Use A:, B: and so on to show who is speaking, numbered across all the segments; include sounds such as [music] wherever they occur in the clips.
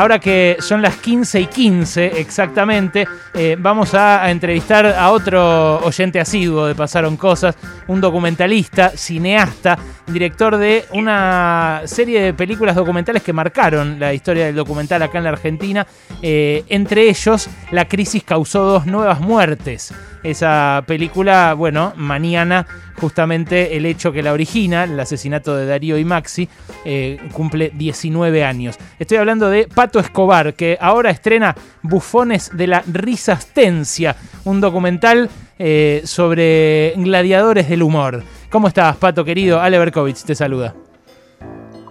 A: ahora que son las 15 y 15 exactamente, eh, vamos a, a entrevistar a otro oyente asiduo de Pasaron Cosas, un documentalista, cineasta, director de una serie de películas documentales que marcaron la historia del documental acá en la Argentina. Eh, entre ellos, La crisis causó dos nuevas muertes. Esa película, bueno, mañana justamente el hecho que la origina, el asesinato de Darío y Maxi, eh, cumple 19 años. Estoy hablando de Pato Escobar, que ahora estrena Bufones de la Risastencia, un documental eh, sobre gladiadores del humor. ¿Cómo estás, Pato querido? Ale Berkovich te saluda.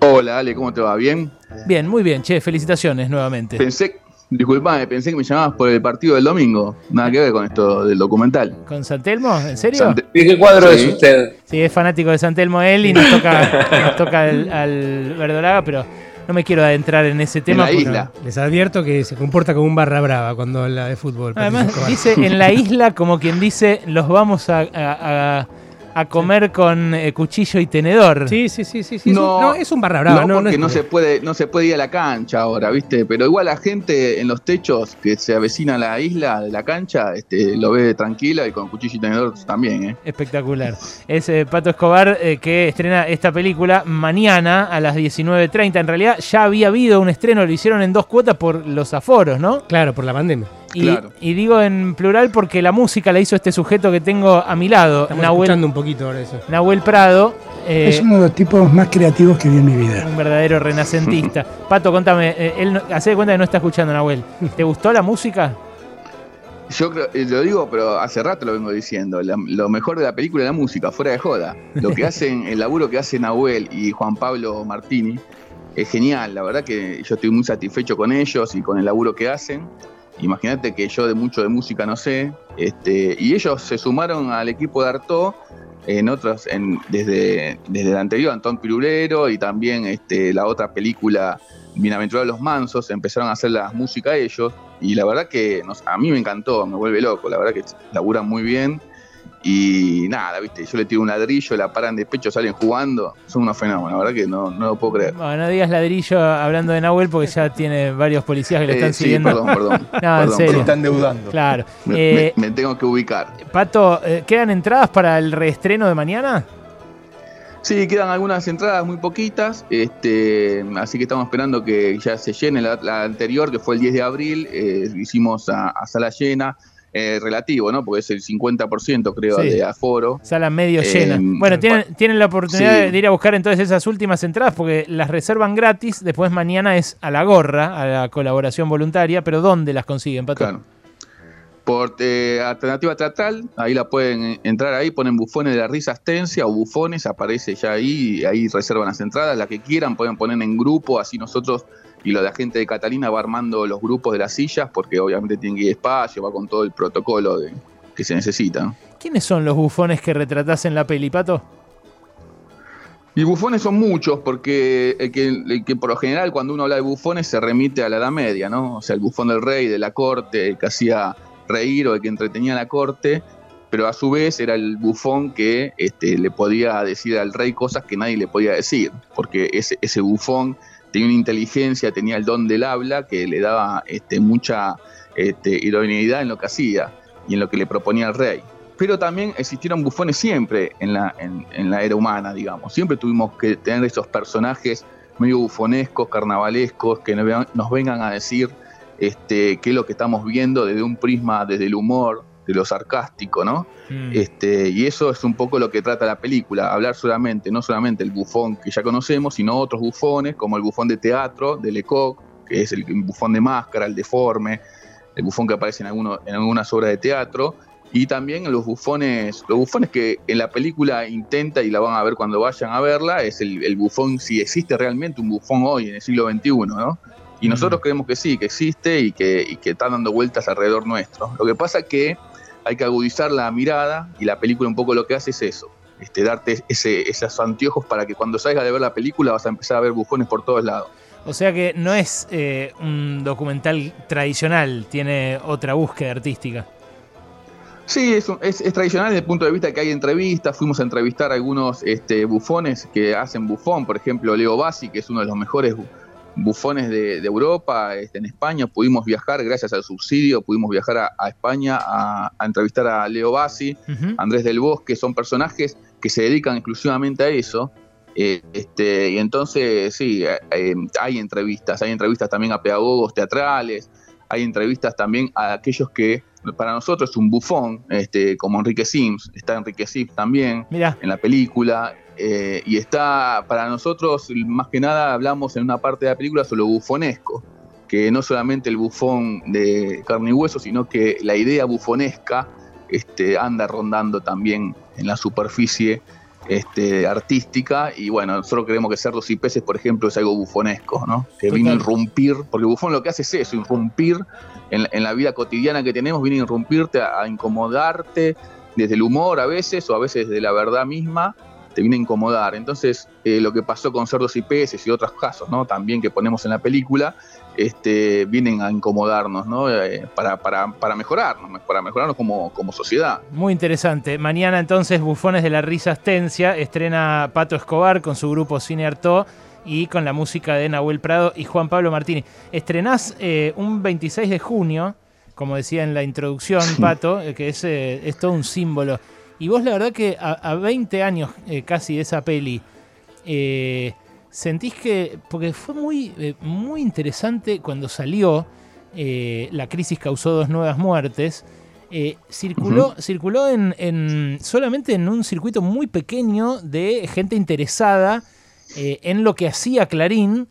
B: Hola, Ale, ¿cómo te va? ¿Bien?
A: Bien, muy bien, che, felicitaciones nuevamente.
B: Pensé, disculpame, pensé que me llamabas por el partido del domingo. Nada que ver con esto del documental.
A: ¿Con Santelmo? ¿En serio?
B: Sante-
C: ¿Y qué cuadro
B: Sí.
C: es usted?
A: Sí, es fanático de Santelmo él y nos toca, [laughs] nos toca al, al Verdolaga, pero no me quiero adentrar en ese
B: En
A: tema.
B: la
A: porque-
B: isla.
D: Les advierto que se comporta como un barra brava cuando habla de fútbol.
A: Además, dice en la [laughs] isla como quien dice, los vamos a, a- a- a comer con eh, cuchillo y tenedor.
D: Sí, sí, sí, sí. sí, es un- No, es un barra brava.
B: no,
D: No,
B: porque
D: es-
B: no, se puede, no se puede ir a la cancha ahora, ¿viste? Pero igual la gente en los techos que se avecina a la isla de la cancha, este, lo ve tranquila y con cuchillo y tenedor también, ¿eh?
A: Espectacular. Es eh, Pato Escobar eh, que estrena esta película mañana a las 19.30. En realidad ya había habido un estreno, lo hicieron en dos cuotas por los aforos, ¿no?
D: Claro, por la pandemia.
A: Y,
B: Claro.
A: y digo en plural porque la música la hizo este sujeto que tengo a mi lado,
D: Estamos
A: Nahuel,
D: escuchando un poquito ahora eso.
A: Nahuel Prado. eh,
E: Es uno de los tipos más creativos que vi en mi vida.
A: un verdadero renacentista. [laughs] Pato, contame, eh, él hace de cuenta que no está escuchando, Nahuel. ¿Te gustó la música?
B: Yo creo, eh, lo digo, pero hace rato lo vengo diciendo. la- lo mejor de la película es la música, fuera de joda. Lo que [laughs] hacen, el laburo que hacen Nahuel y Juan Pablo Martini es genial. La verdad que yo estoy muy satisfecho con ellos y con el laburo que hacen. Imagínate que yo de mucho de música no sé. Este, y ellos se sumaron al equipo de Artaud en otros, en, desde, desde el anterior, Antón Pirulero y también este, la otra película Bienaventurados los Mansos, empezaron a hacer la música ellos. Y la verdad que nos- a mí me encantó, me vuelve loco. La verdad que laburan muy bien. Y nada, viste, yo le tiro un ladrillo, la paran de pecho, salen jugando. Son unos fenómenos, la verdad que no, no lo puedo creer.
A: Bueno, no digas ladrillo hablando de Nahuel porque ya tiene varios policías que lo
B: Eh,
A: están
B: sí,
A: siguiendo.
B: perdón, perdón. [laughs]
A: No, en serio.
B: perdón.
C: Están deudando.
A: Claro.
B: Me,
A: Eh,
B: me- me tengo que ubicar.
A: Pato, eh, ¿quedan entradas para el reestreno de mañana?
B: Sí, quedan algunas entradas muy poquitas, este, así que estamos esperando que ya se llene la, la anterior, que fue el 10 de abril, eh, hicimos a, a sala llena, eh, relativo, ¿no? Porque es el 50% creo
A: Sí.
B: de aforo.
A: Sala medio
B: Eh,
A: llena. Bueno, tienen, tienen la oportunidad
B: sí.
A: de- ir a buscar entonces esas últimas entradas porque las reservan gratis. Después mañana es a la gorra, a la colaboración voluntaria. Pero ¿dónde las consiguen, Pato?
B: Claro. Por eh, alternativa teatral, ahí la pueden eh, entrar ahí, ponen bufones de la risa astencia o bufones, aparece ya ahí, y ahí reservan las entradas, la que quieran, pueden poner en grupo, así nosotros y lo de la gente de Catalina va armando los grupos de las sillas, porque obviamente tienen que ir espacio, va con todo el protocolo de, que se necesita. ¿no?
A: ¿Quiénes son los bufones que retratás en la peli, Pato?
B: Y bufones son muchos, porque el que, el que por lo general cuando uno habla de bufones se remite a la Edad Media, ¿no? O sea, el bufón del rey, de la corte, el que hacía reír o el que entretenía a la corte, pero a su vez era el bufón que este, le podía decir al rey cosas que nadie le podía decir, porque ese, ese bufón tenía una inteligencia, tenía el don del habla que le daba este, mucha este, idoneidad en lo que hacía y en lo que le proponía al rey pero también existieron bufones siempre en la, en, en la era humana, digamos. Siempre tuvimos que tener esos personajes medio bufonescos, carnavalescos, que nos nos vengan a decir este, qué es lo que estamos viendo desde un prisma, desde el humor, de lo sarcástico, ¿no?
A: Mm.
B: Este, y eso es un poco lo que trata la película, hablar solamente, no solamente el bufón que ya conocemos, sino otros bufones, como el bufón de teatro, de Lecoq, que es el bufón de máscara, el deforme, el bufón que aparece en, alguno- en algunas obras de teatro, y también los bufones, los bufones que en la película intenta, y la van a ver cuando vayan a verla, es el, el bufón, si existe realmente un bufón hoy en el siglo XXI, ¿no? Y
A: Mm.
B: nosotros creemos que sí, que existe y que, y que está dando vueltas alrededor nuestro. Lo que pasa es que hay que agudizar la mirada y la película un poco lo que hace es eso, este, darte ese, esos anteojos para que cuando salgas de ver la película vas a empezar a ver bufones por todos lados.
A: O sea que no es eh, un documental tradicional, tiene otra búsqueda artística.
B: Sí, es, un- es- es tradicional desde el punto de vista que hay entrevistas. Fuimos a entrevistar a algunos este, bufones que hacen bufón. Por ejemplo, Leo Bassi, que es uno de los mejores bufones de, Europa, este, en España, pudimos viajar, gracias al subsidio, pudimos viajar a, España a, entrevistar a Leo Bassi, Andrés del Bosque, son personajes que se dedican exclusivamente a eso. Eh, este, y entonces, sí, eh, eh, hay entrevistas, hay entrevistas también a pedagogos teatrales, hay entrevistas también a aquellos que para nosotros es un bufón, este, como Enrique Sims, está Enrique Sims también en la película, eh, y está, para nosotros, más que nada hablamos en una parte de la película sobre lo bufonesco, que no solamente el bufón de carne y hueso, sino que la idea bufonesca este, anda rondando también en la superficie este, artística y bueno, nosotros creemos que Cerdos y Peces, por ejemplo, es algo bufonesco, ¿no? Que viene a irrumpir, porque el bufón lo que hace es eso, irrumpir en, la vida cotidiana que tenemos, viene a irrumpirte, a, incomodarte desde el humor a veces o a veces de la verdad misma, te viene a incomodar. Entonces, eh, lo que pasó con Cerdos y Peces y otros casos, ¿no? También que ponemos en la película, este, vienen a incomodarnos, ¿no? Eh, para, para, para, mejorarnos, para mejorarnos como, como sociedad.
A: Muy interesante. Mañana entonces, Bufones de la Risa Astencia, estrena Pato Escobar con su grupo Cine Artó y con la música de Nahuel Prado y Juan Pablo Martini. Estrenás eh, un 26 de junio, como decía en la introducción, Pato, que es, es, todo un símbolo. Y vos la verdad que a, a 20 años casi de esa peli, sentís que, porque fue muy, eh, muy interesante cuando salió, eh, la crisis causó dos nuevas muertes, eh, circuló, circuló en, solamente en un circuito muy pequeño de gente interesada en lo que hacía Clarín,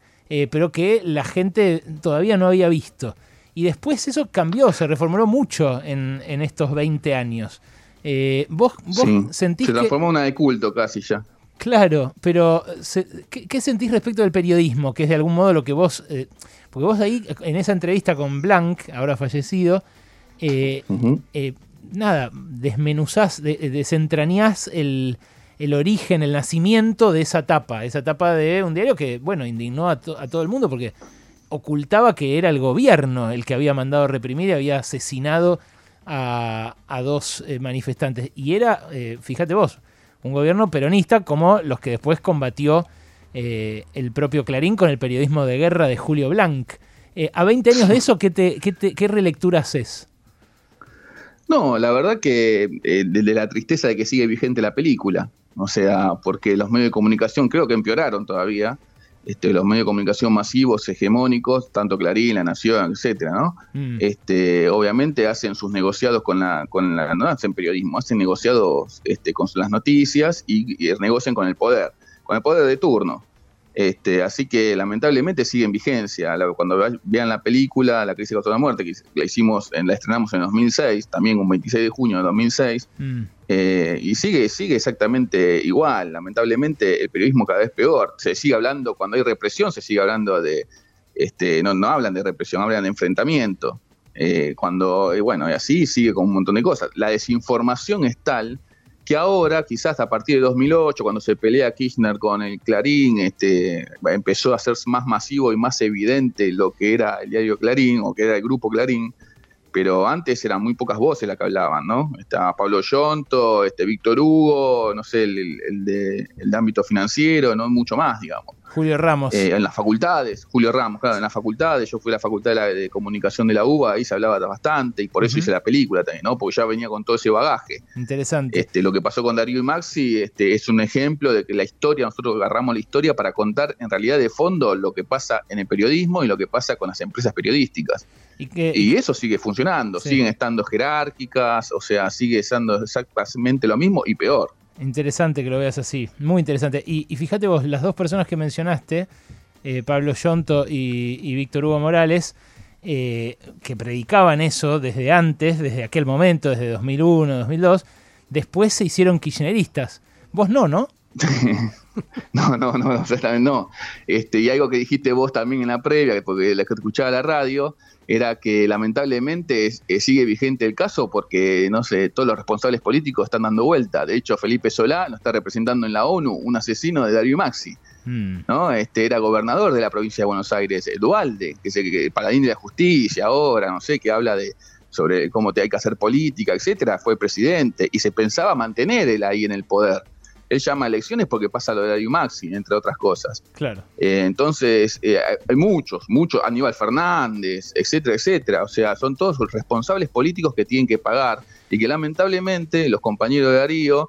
A: pero que la gente todavía no había visto. Y después eso cambió, se reformuló mucho en, estos 20 años. Vos, vos sentís
B: se transformó una de culto casi ya.
A: Claro, pero ¿qué, sentís respecto del periodismo? Que es de algún modo lo que vos... Eh, porque vos ahí, en esa entrevista con Blanc, ahora fallecido, eh, eh, nada, desmenuzás, desentrañás el, origen, el nacimiento de esa etapa, esa etapa de un diario que, bueno, indignó a, todo el mundo porque ocultaba que era el gobierno el que había mandado a reprimir y había asesinado a, dos manifestantes. Y era, fíjate vos, un gobierno peronista como los que después combatió eh, el propio Clarín con el periodismo de guerra de Julio Blanc. Eh, a 20 años de eso, ¿qué, te, qué, relectura haces?
B: No, la verdad que eh, de, la tristeza de que sigue vigente la película. O sea, porque los medios de comunicación creo que empeoraron todavía. Este, los medios de comunicación masivos, hegemónicos, tanto Clarín, La Nación, etcétera, ¿no? Mm. Este, obviamente hacen sus negociados con la, con la, no hacen periodismo, hacen negociados este, con las noticias y, y negocian con el poder, con el poder de turno. Este, así que lamentablemente sigue en vigencia. Cuando vean la película La crisis contra la muerte, que la hicimos, la estrenamos en 2006, también un 26 de junio de 2006, mm. eh, y sigue, sigue exactamente igual. Lamentablemente el periodismo cada vez peor. Se sigue hablando, cuando hay represión, se sigue hablando de, este, no, no hablan de represión, hablan de enfrentamiento. Eh, cuando, eh, bueno, y así sigue con un montón de cosas. La desinformación es tal que ahora, quizás a partir de 2008, cuando se pelea Kirchner con el Clarín, este, empezó a ser más masivo y más evidente lo que era el diario Clarín o que era el grupo Clarín, pero antes eran muy pocas voces las que hablaban, ¿no? Estaba Pablo Yonto, este, Víctor Hugo, no sé, el, de, el de ámbito financiero, no mucho más, digamos.
A: Julio Ramos.
B: Eh, en las facultades, Julio Ramos, claro, en las facultades, yo fui a la facultad de, comunicación de la UBA, ahí se hablaba bastante y por eso hice la película también, ¿no? Porque ya venía con todo ese bagaje.
A: Interesante.
B: Este, lo que pasó con Darío y Maxi este, es un ejemplo de que la historia, nosotros agarramos la historia para contar en realidad de fondo lo que pasa en el periodismo y lo que pasa con las empresas periodísticas. Y, eso sigue funcionando, siguen estando jerárquicas, o sea, sigue siendo exactamente lo mismo y peor.
A: Interesante que lo veas así, muy interesante. Y, fíjate vos, las dos personas que mencionaste, eh, Pablo Yonto y, Víctor Hugo Morales, eh, que predicaban eso desde antes, desde aquel momento, desde 2001, 2002, después se hicieron kirchneristas. Vos no, ¿no? [laughs]
B: no, no, no, exactamente no. Este, y algo que dijiste vos también en la previa, porque la que escuchaba la radio, era que lamentablemente sigue vigente el caso porque, no sé, todos los responsables políticos están dando vuelta. De hecho, Felipe Solá nos está representando en la ONU, un asesino de Darío Maxi. Hmm. ¿no? Este era gobernador de la provincia de Buenos Aires, Dualde, que es el paladín de la justicia ahora, no sé, que habla de sobre cómo te hay que hacer política, etcétera, fue presidente y se pensaba mantener él ahí en el poder. Él llama a elecciones porque pasa lo de Darío Maxi, entre otras cosas.
A: Claro.
B: Eh, entonces, eh, hay muchos, muchos, Aníbal Fernández, etcétera, etcétera. O sea, son todos responsables políticos que tienen que pagar y que lamentablemente los compañeros de Darío,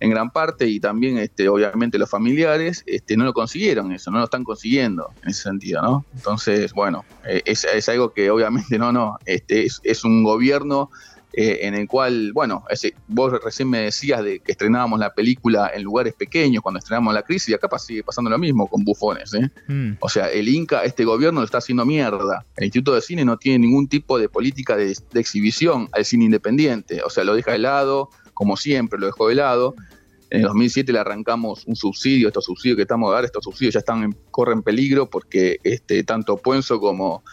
B: en gran parte, y también este, obviamente los familiares, este, no lo consiguieron eso, no lo están consiguiendo en ese sentido, ¿no? Entonces, bueno, eh, es, es, algo que obviamente no, no, este, es, es un gobierno eh, en el cual, bueno, ese, vos recién me decías de que estrenábamos la película en lugares pequeños cuando estrenamos la crisis y acá sigue pasando lo mismo con bufones. ¿eh? Mm. O sea, el Inca, este gobierno lo está haciendo mierda. El Instituto de Cine no tiene ningún tipo de política de, exhibición al cine independiente. O sea, lo deja de lado, como siempre, lo dejó de lado. En el 2007 le arrancamos un subsidio, estos subsidios que estamos a dar, estos subsidios ya están corren peligro porque este, tanto Puenzo como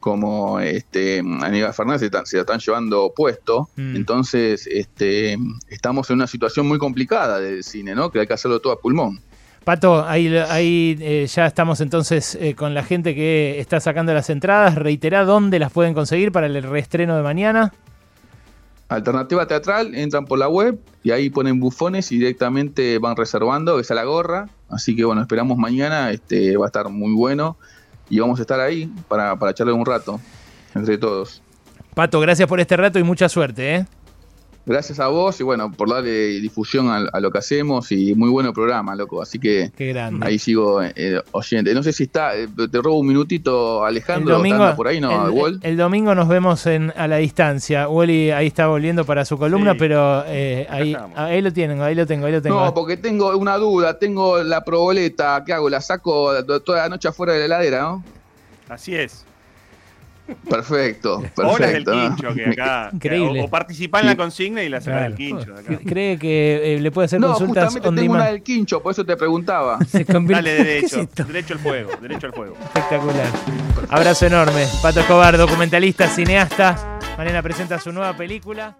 B: como este, Aníbal Fernández se, se la están llevando puesto. Mm. Entonces, este, estamos en una situación muy complicada del cine, ¿no? Que hay que hacerlo todo a pulmón.
A: Pato, ahí, ahí eh, ya estamos entonces eh, con la gente que está sacando las entradas. Reiterá dónde las pueden conseguir para el reestreno de mañana.
B: Alternativa Teatral, entran por la web y ahí ponen bufones y directamente van reservando, esa la gorra. Así que bueno, esperamos mañana, este, va a estar muy bueno y vamos a estar ahí para, para echarle un rato entre todos.
A: Pato, gracias por este rato y mucha suerte. ¿eh?
B: Gracias a vos y bueno, por darle difusión a, lo que hacemos y muy bueno programa, loco. Así que ahí sigo eh, oyente. No sé si está, eh, te robo un minutito, Alejandro.
A: El domingo, por ahí, ¿no? El, domingo nos vemos en, a la distancia. Wally ahí está volviendo para su columna, pero eh, ahí, ahí lo tienen, ahí lo tengo, ahí lo tengo.
B: No, porque tengo una duda, tengo la proboleta, ¿qué hago? ¿La saco toda la noche afuera de la heladera, no?
C: Así es.
B: Perfecto, perfecto.
C: Horas del quincho que acá. Increíble. O, participar en la consigna y la sacar del quincho.
A: ¿Cree que eh, le puede hacer
B: no,
A: consultas
B: justamente tengo una del quincho, por eso te preguntaba. [laughs]
C: Dale derecho, derecho al fuego, derecho al fuego.
A: Espectacular. Abrazo enorme. Pato Escobar, documentalista, cineasta. Mañana presenta su nueva película.